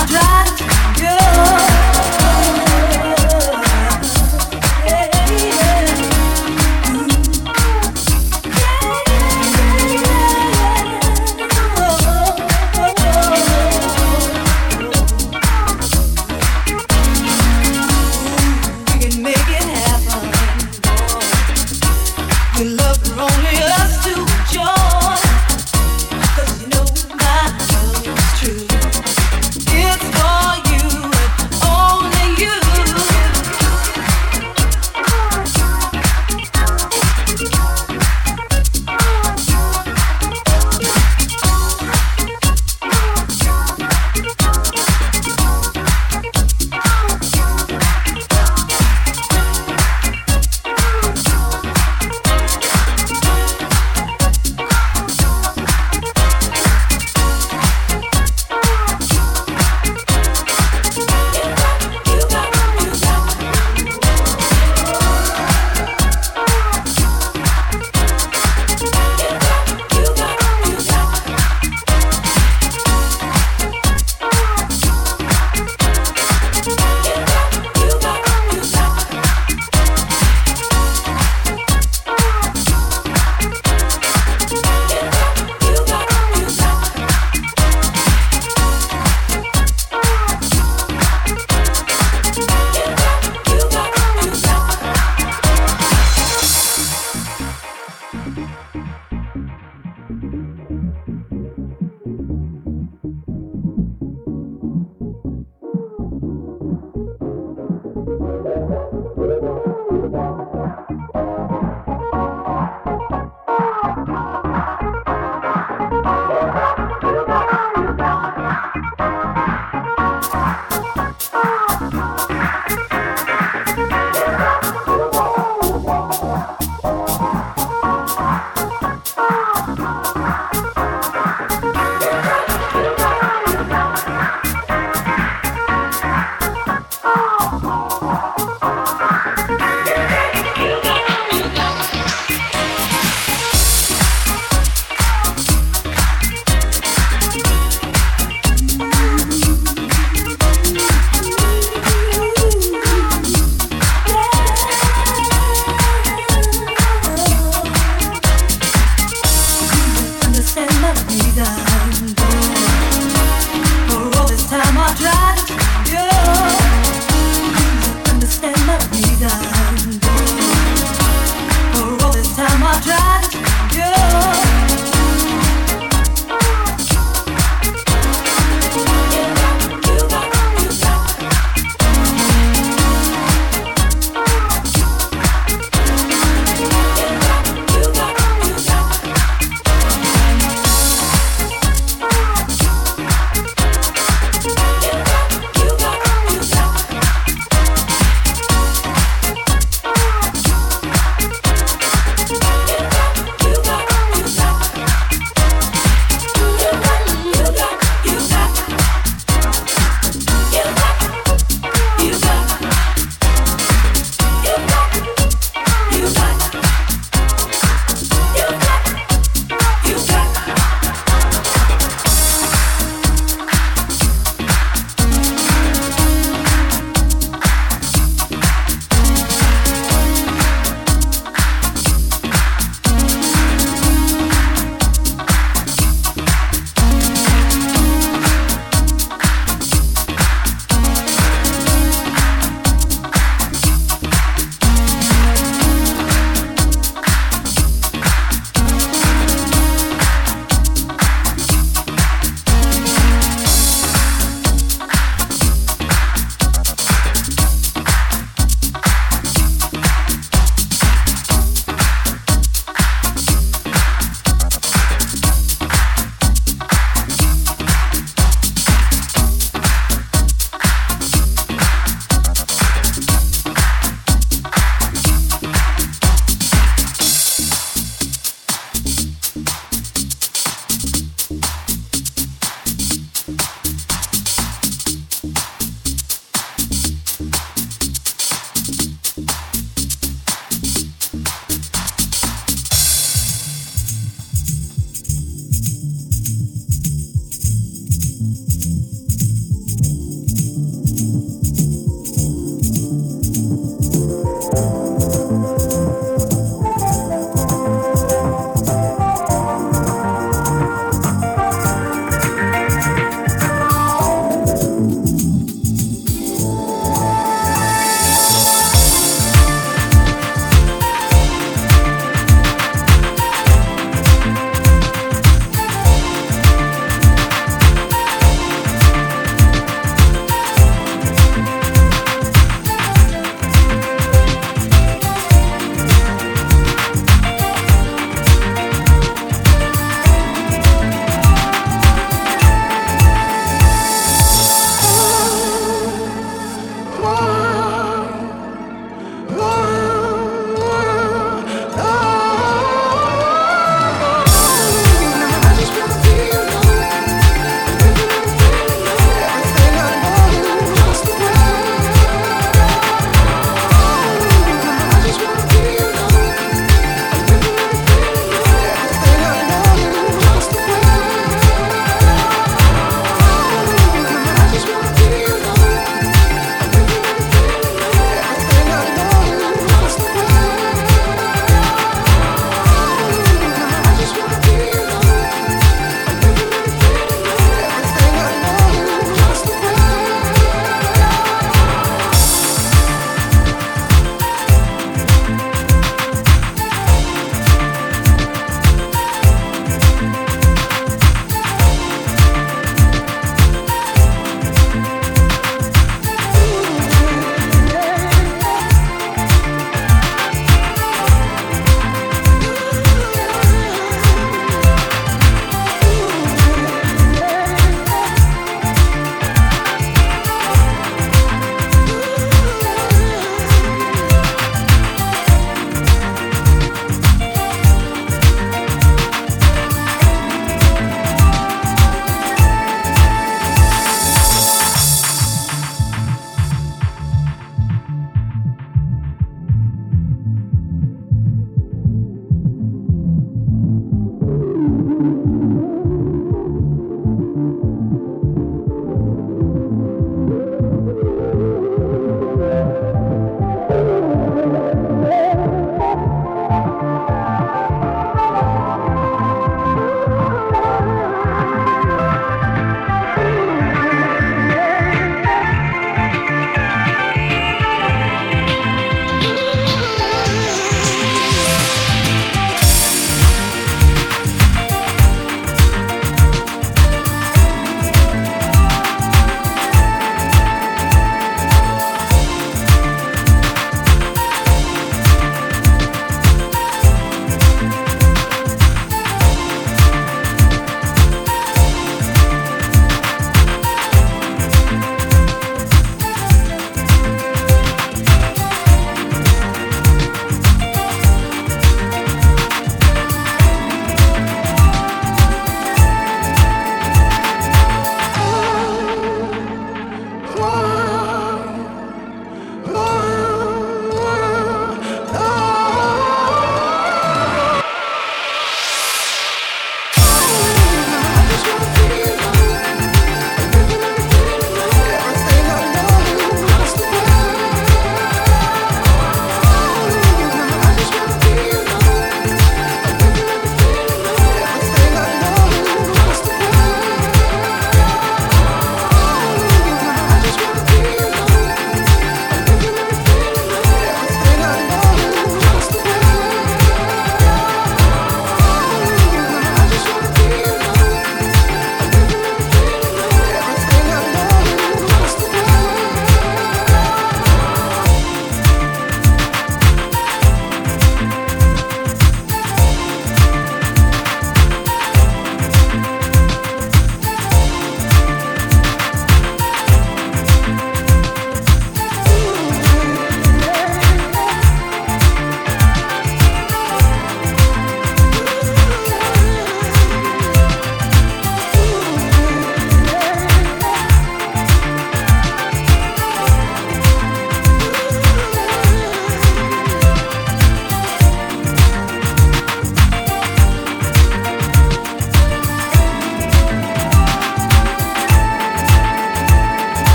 I'll drive.